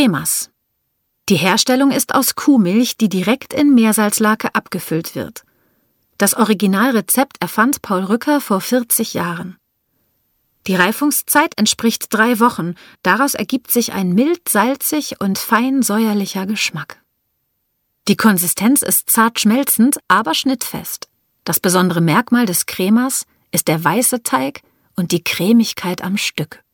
Cremas. Die Herstellung ist aus Kuhmilch, die direkt in Meersalzlake abgefüllt wird. Das Originalrezept erfand Paul Rücker vor 40 Jahren. Die Reifungszeit entspricht drei Wochen, daraus ergibt sich ein mild salzig und fein säuerlicher Geschmack. Die Konsistenz ist zart schmelzend, aber schnittfest. Das besondere Merkmal des Cremas ist der weiße Teig und die Cremigkeit am Stück.